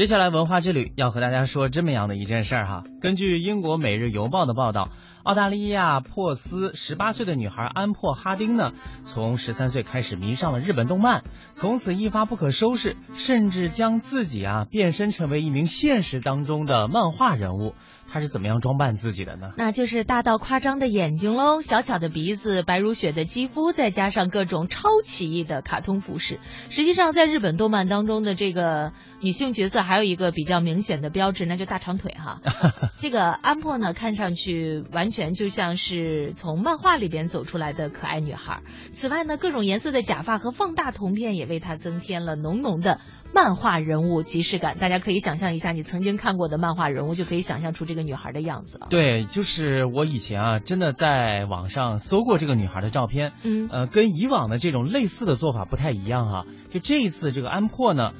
接下来文化之旅要和大家说这么样的一件事儿哈。根据英国《每日邮报》的报道，澳大利亚珀斯十八岁的女孩安珀哈丁呢，从十三岁开始迷上了日本动漫，从此一发不可收拾，甚至将自己啊变身成为一名现实当中的漫画人物。她是怎么样装扮自己的呢？那就是大到夸张的眼睛喽，小巧的鼻子，白如雪的肌肤，再加上各种超奇异的卡通服饰。实际上，在日本动漫当中的这个女性角色还有一个比较明显的标志，那就大长腿哈。这个安珀呢，看上去完全就像是从漫画里边走出来的可爱女孩。此外呢，各种颜色的假发和放大瞳片也为她增添了浓浓的漫画人物即视感。大家可以想象一下，你曾经看过的漫画人物，就可以想象出这个女孩的样子了。对，就是我以前啊，真的在网上搜过这个女孩的照片，嗯，呃，跟以往的这种类似的做法不太一样哈。就这一次这个安珀呢。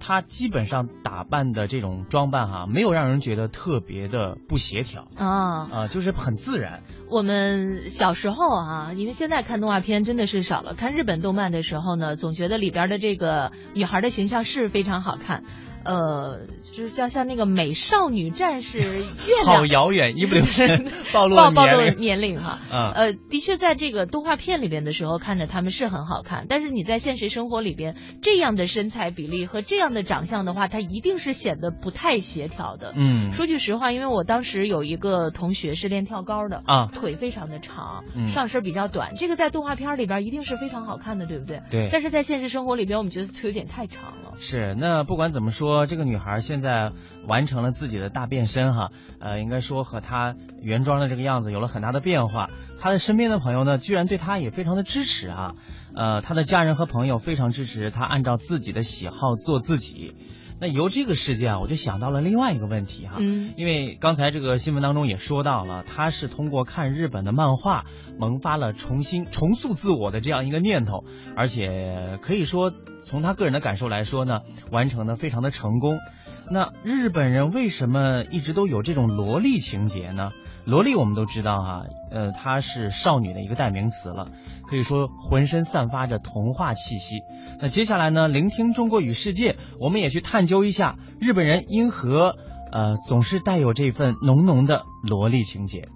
她基本上打扮的这种装扮哈，没有让人觉得特别的不协调啊啊，就是很自然。我们小时候啊，因为现在看动画片真的是少了，看日本动漫的时候呢，总觉得里边的这个女孩的形象是非常好看。呃，就是像像那个美少女战士月亮，好遥远，一不留神 暴露暴 暴露年龄。哈。啊呃，的确，在这个动画片里边的时候，看着他们是很好看，但是你在现实生活里边，这样的身材比例和这样的长相的话，它一定是显得不太协调的。嗯说句实话，因为我当时有一个同学是练跳高的，啊，腿非常的长，嗯上身比较短，这个在动画片里边一定是非常好看的，对不对？对。但是在现实生活里边，我们觉得腿有点太长了。是，那不管怎么说，说这个女孩现在完成了自己的大变身哈，呃，应该说和她原装的这个样子有了很大的变化。她的身边的朋友呢，居然对她也非常的支持啊，呃，她的家人和朋友非常支持她按照自己的喜好做自己。那由这个事件啊，我就想到了另外一个问题哈，嗯因为刚才这个新闻当中也说到了，他是通过看日本的漫画萌发了重新重塑自我的这样一个念头，而且可以说从他个人的感受来说呢，完成的非常的成功。那日本人为什么一直都有这种萝莉情节呢？萝莉我们都知道哈、呃，她是少女的一个代名词了，可以说浑身散发着童话气息。那接下来呢，聆听中国与世界，我们也去探究一下日本人因何呃总是带有这份浓浓的萝莉情节。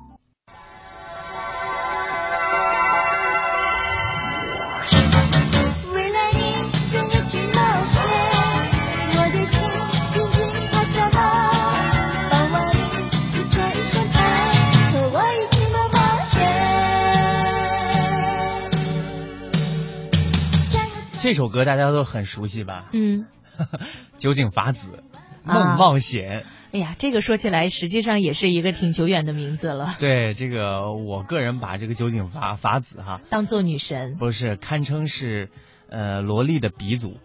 这首歌大家都很熟悉吧？嗯，酒井法子，啊梦冒险。哎呀，这个说起来，实际上也是一个挺久远的名字了，对这个，我个人把这个酒井法法子哈，当做女神。不是堪称是呃萝莉的鼻祖。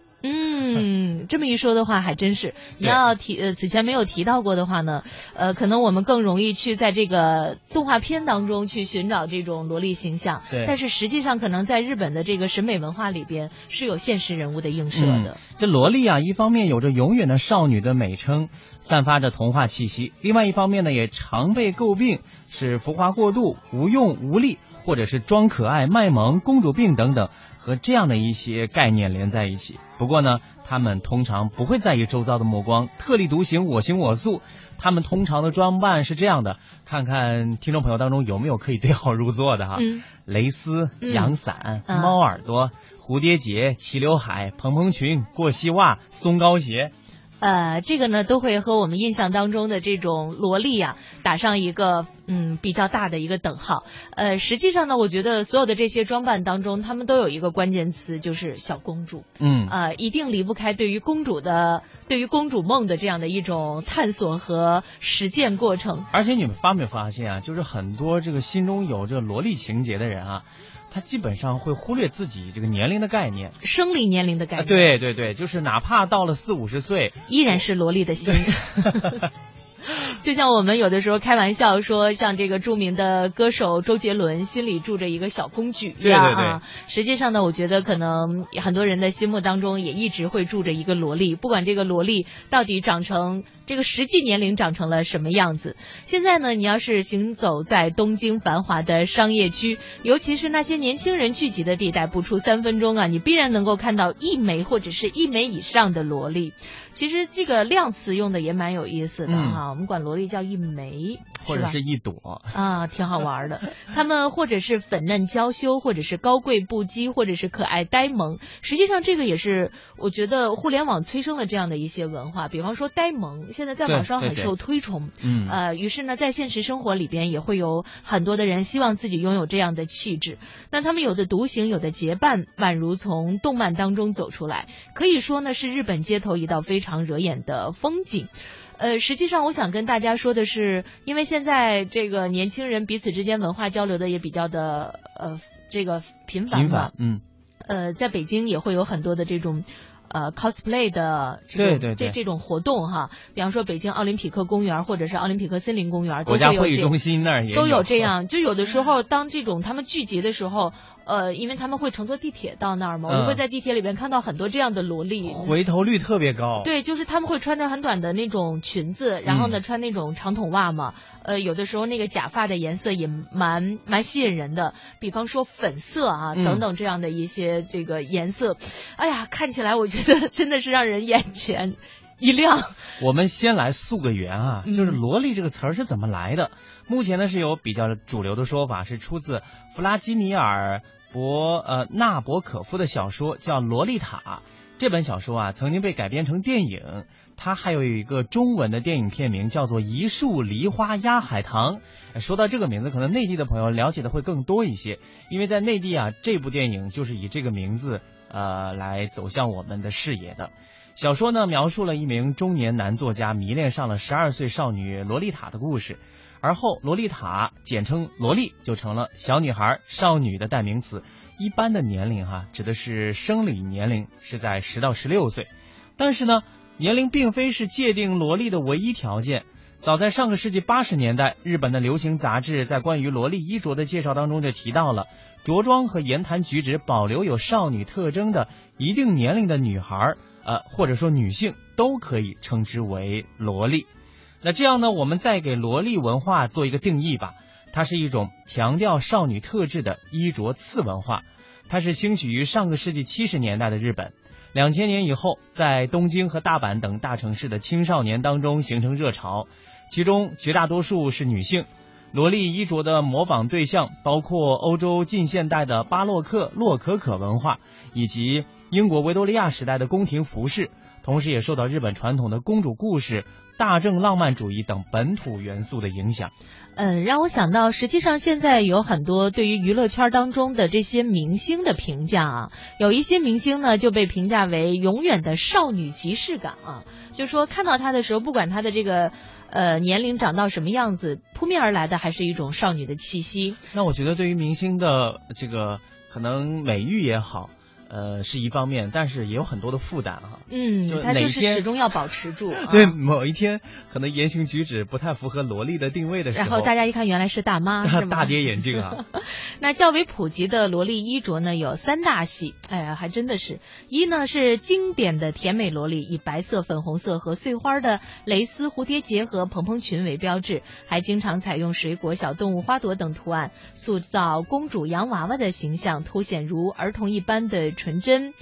嗯，这么一说的话，还真是。你要提呃，此前没有提到过的话呢，呃，可能我们更容易去在这个动画片当中去寻找这种萝莉形象。对但是实际上，可能在日本的这个审美文化里边是有现实人物的映射的。嗯这萝莉啊，一方面有着永远的少女的美称，散发着童话气息；另外一方面呢，也常被诟病是浮华过度、无用无力，或者是装可爱、卖萌、公主病等等，和这样的一些概念连在一起。不过呢，他们通常不会在意周遭的目光，特立独行，我行我素。他们通常的装扮是这样的，看看听众朋友当中有没有可以对号入座的哈。嗯蕾丝、嗯阳伞、啊猫耳朵、蝴蝶结、齐刘海、蓬蓬裙、过膝袜、松糕鞋。呃，这个呢都会和我们印象当中的这种萝莉啊打上一个嗯比较大的一个等号。呃，实际上呢，我觉得所有的这些装扮当中，他们都有一个关键词，就是小公主。嗯，呃，一定离不开对于公主的、对于公主梦的这样的一种探索和实践过程。而且你们发没发现啊，就是很多这个心中有这个萝莉情节的人啊，他基本上会忽略自己这个年龄的概念。生理年龄的概啊，念，，对对对，就是哪怕到了四五十岁，依然是萝莉的心。就像我们有的时候开玩笑说，像这个著名的歌手周杰伦心里住着一个小公举一样啊。实际上呢，我觉得可能很多人的心目当中也一直会住着一个萝莉，不管这个萝莉到底长成这个实际年龄长成了什么样子。现在呢，你要是行走在东京繁华的商业区，尤其是那些年轻人聚集的地带，不出三分钟啊，你必然能够看到一枚或者是一枚以上的萝莉。其实这个量词用的也蛮有意思的嗯哈，我们管萝莉叫一枚，或者是一朵。啊，挺好玩的。他们或者是粉嫩娇羞，或者是高贵不羁，或者是可爱呆萌。实际上，这个也是我觉得互联网催生了这样的一些文化。比方说呆萌，现在在网上很受推崇。嗯，呃，于是呢，在现实生活里边也会有很多的人希望自己拥有这样的气质。那他们有的独行，有的结伴，宛如从动漫当中走出来，可以说呢是日本街头一道非常惹眼的风景。呃，实际上我想跟大家说的是，因为现在这个年轻人彼此之间文化交流的也比较的呃这个频繁嘛频繁，，嗯，呃，在北京也会有很多的这种。呃，cosplay 的这种对对对这这种活动哈，比方说北京奥林匹克公园或者是奥林匹克森林公园，都国家会议中心那儿也都有这。样，就有的时候当这种他们聚集的时候，呃，因为他们会乘坐地铁到那儿嘛，我们嗯会在地铁里边看到很多这样的萝莉。回头率特别高。，对，就是他们会穿着很短的那种裙子，然后呢嗯穿那种长筒袜嘛。呃，有的时候那个假发的颜色也蛮蛮吸引人的，比方说粉色啊嗯等等这样的一些这个颜色，哎呀，看起来我觉得 真的是让人眼前 一亮。我们先来溯个源啊，嗯就是“萝莉”这个词儿是怎么来的？目前呢是有比较主流的说法，是出自弗拉基米尔·博呃纳博可夫的小说叫《洛丽塔》。这本小说啊曾经被改编成电影，它还有一个中文的电影片名叫做《一树梨花压海棠》。呃说到这个名字，可能内地的朋友了解的会更多一些，因为在内地啊，这部电影就是以这个名字呃来走向我们的视野的。小说呢，描述了一名中年男作家迷恋上了十二岁少女洛丽塔的故事，而后洛丽塔简称萝莉就成了小女孩、少女的代名词。一般的年龄哈、指的是生理年龄是在十到十六岁，但是呢，年龄并非是界定萝莉的唯一条件。早在上个世纪八十年代，日本的流行杂志在关于萝莉衣着的介绍当中就提到了，着装和言谈举止保留有少女特征的一定年龄的女孩，呃，或者说女性都可以称之为萝莉。那这样呢，我们再给萝莉文化做一个定义吧，它是一种强调少女特质的衣着次文化，它是兴起于上个世纪七十年代的日本。两千年以后，在东京和大阪等大城市的青少年当中形成热潮，其中绝大多数是女性。萝莉衣着的模仿对象包括欧洲近现代的巴洛克、洛可可文化，以及英国维多利亚时代的宫廷服饰，同时也受到日本传统的公主故事、大正浪漫主义等本土元素的影响。嗯，让我想到，实际上现在有很多对于娱乐圈当中的这些明星的评价啊，有一些明星呢就被评价为永远的少女即视感啊，就说看到她的时候，不管她的这个呃年龄长到什么样子，扑面而来的还是一种少女的气息。那我觉得对于明星的这个可能美誉也好，呃是一方面，但是也有很多的负担哈、嗯就，他就是始终要保持住。啊对，某一天可能言行举止不太符合萝莉的定位的时候，然后大家一看，原来是大妈，大跌眼镜啊。那较为普及的萝莉衣着呢，有三大系，哎呀，还真的是一呢是经典的甜美萝莉，以白色、粉红色和碎花的蕾丝、蝴蝶结和蓬蓬裙为标志，还经常采用水果、小动物、花朵等图案，塑造公主、洋娃娃的形象，凸显如儿童一般的纯真。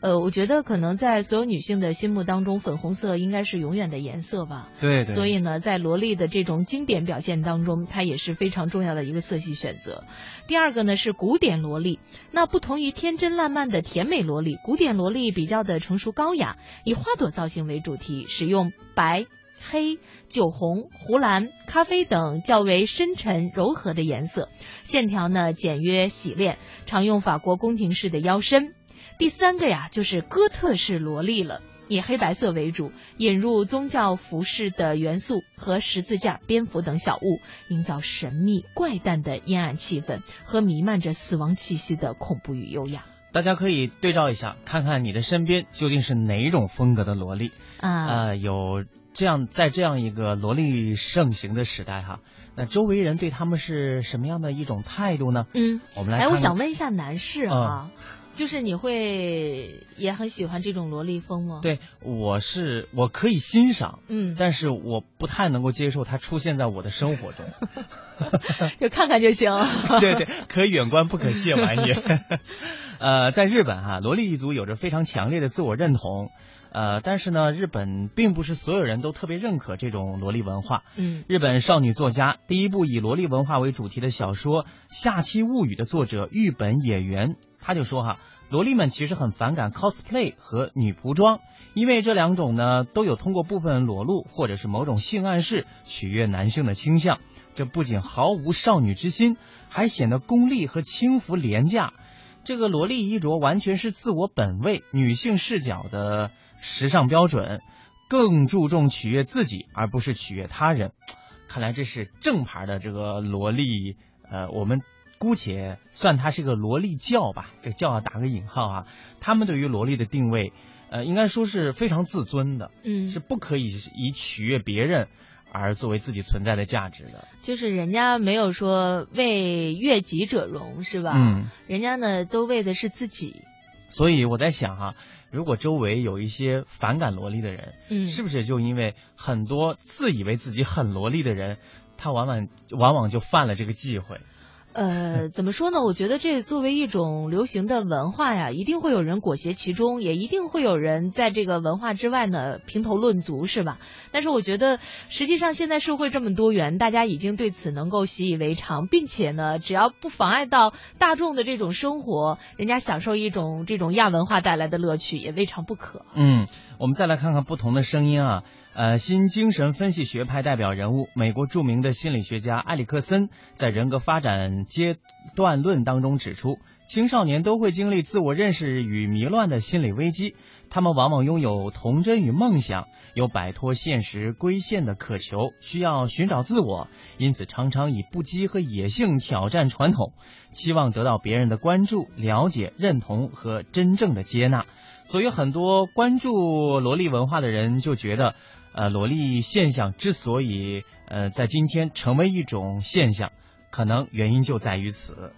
呃，我觉得可能在所有女性的心目当中，粉红色应该是永远的颜色吧。对对，所以呢，在萝莉的这种经典表现当中，它也是非常重要的一个色系选择。第二个呢是古典萝莉，那不同于天真烂漫的甜美萝莉，古典萝莉比较的成熟高雅，以花朵造型为主题，使用白。黑、酒红、湖蓝、咖啡等较为深沉柔和的颜色，线条呢简约洗练，常用法国宫廷式的腰身。第三个呀，就是哥特式萝莉了。以黑白色为主，引入宗教服饰的元素和十字架、蝙蝠等小物，营造神秘怪诞的阴暗气氛和弥漫着死亡气息的恐怖与优雅大家可以对照一下，看看你的身边究竟是哪种风格的萝莉。啊。呃，有这样在这样一个萝莉盛行的时代哈，那周围人对他们是什么样的一种态度呢？嗯，我们来哎，我想问一下男士啊，就是你会也很喜欢这种萝莉风吗？，对，我是我可以欣赏，嗯，但是我不太能够接受它出现在我的生活中。就看看就行。对对，可远观不可亵玩也。呃，在日本哈、萝莉一族有着非常强烈的自我认同。呃，但是呢，日本并不是所有人都特别认可这种萝莉文化。嗯日本少女作家第一部以萝莉文化为主题的小说《下期物语》的作者玉本野原，他就说哈，萝莉们其实很反感 cosplay 和女仆装，因为这两种呢都有通过部分裸露或者是某种性暗示取悦男性的倾向，这不仅毫无少女之心，还显得功利和轻浮廉价。这个萝莉衣着完全是自我本位、女性视角的时尚标准，更注重取悦自己，而不是取悦他人。看来这是正牌的这个萝莉，呃，我们姑且算它是个萝莉教吧，这教要打个引号啊。他们对于萝莉的定位，呃，应该说是非常自尊的，嗯，是不可以以取悦别人而作为自己存在的价值的。就是人家没有说为悦己者容，是吧？嗯，人家呢都为的是自己。所以我在想哈、如果周围有一些反感萝莉的人，嗯，是不是就因为很多自以为自己很萝莉的人，他往往往往就犯了这个忌讳？呃，怎么说呢？我觉得这作为一种流行的文化呀，一定会有人裹挟其中，也一定会有人在这个文化之外呢评头论足，是吧？但是我觉得，实际上现在社会这么多元，大家已经对此能够习以为常，并且呢，只要不妨碍到大众的这种生活，人家享受一种这种亚文化带来的乐趣，也未尝不可。嗯，我们再来看看不同的声音啊。呃，新精神分析学派代表人物，美国著名的心理学家埃里克森在《人格发展阶段论》当中指出，青少年都会经历自我认识与迷乱的心理危机，他们往往拥有童真与梦想，有摆脱现实规限的渴求，需要寻找自我，因此常常以不羁和野性挑战传统，期望得到别人的关注、了解、认同和真正的接纳。所以很多关注萝莉文化的人就觉得，呃，萝莉现象之所以呃在今天成为一种现象，可能原因就在于此。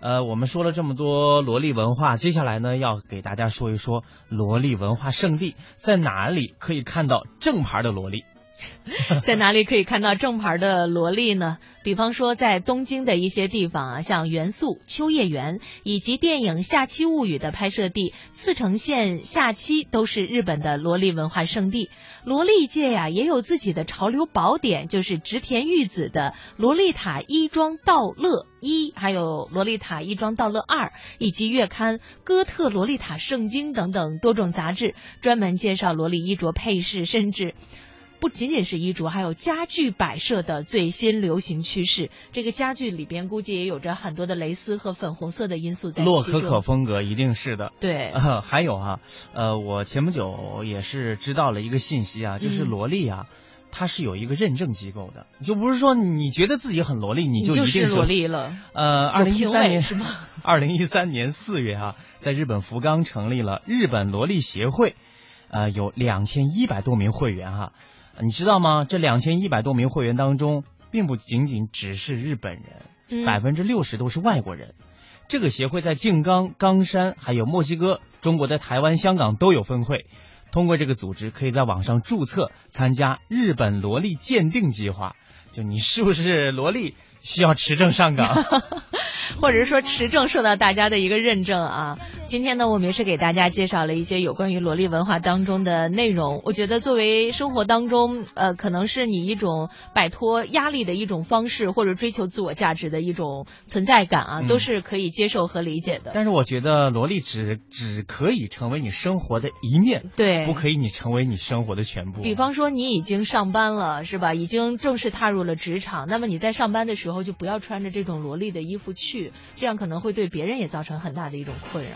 呃，我们说了这么多萝莉文化，接下来呢要给大家说一说萝莉文化圣地在哪里可以看到正牌的萝莉。在哪里可以看到正牌的萝莉呢？比方说，在东京的一些地方啊，像元素、秋叶原以及电影《下期物语》的拍摄地茨城县下期，都是日本的萝莉文化圣地。萝莉界呀、也有自己的潮流宝典，就是植田裕子的《萝莉塔衣装道乐一》，还有《萝莉塔衣装道乐二》，以及月刊《哥特萝莉塔圣经》等等多种杂志，专门介绍萝莉衣着配饰，甚至。不仅仅是衣着，还有家具摆设的最新流行趋势。这个家具里边估计也有着很多的蕾丝和粉红色的因素在。洛可可风格一定是的。对，呃，还有啊，呃，我前不久也是知道了一个信息啊，就是嗯萝莉啊，它是有一个认证机构的，就不是说你觉得自己很萝莉，你你就一定是萝莉了。呃，二零一三年是吗？二零一三年四月啊，在日本福冈成立了日本萝莉协会，呃，有两千一百多名会员哈、你知道吗？这两千一百多名会员当中，并不仅仅只是日本人，嗯百分之六十都是外国人。这个协会在静冈、冈山，还有墨西哥、中国的台湾、香港都有分会。通过这个组织，可以在网上注册参加日本萝莉鉴定计划。就你是不是萝莉，需要持证上岗。或者是说持证受到大家的一个认证啊。今天呢，我们也是给大家介绍了一些有关于萝莉文化当中的内容。我觉得作为生活当中，呃，可能是你一种摆脱压力的一种方式，或者追求自我价值的一种存在感啊，嗯都是可以接受和理解的。但是我觉得萝莉只只可以成为你生活的一面，对，不可以你成为你生活的全部。比方说，你已经上班了，是吧？已经正式踏入了职场，那么你在上班的时然后就不要穿着这种萝莉的衣服去，这样可能会对别人也造成很大的一种困扰。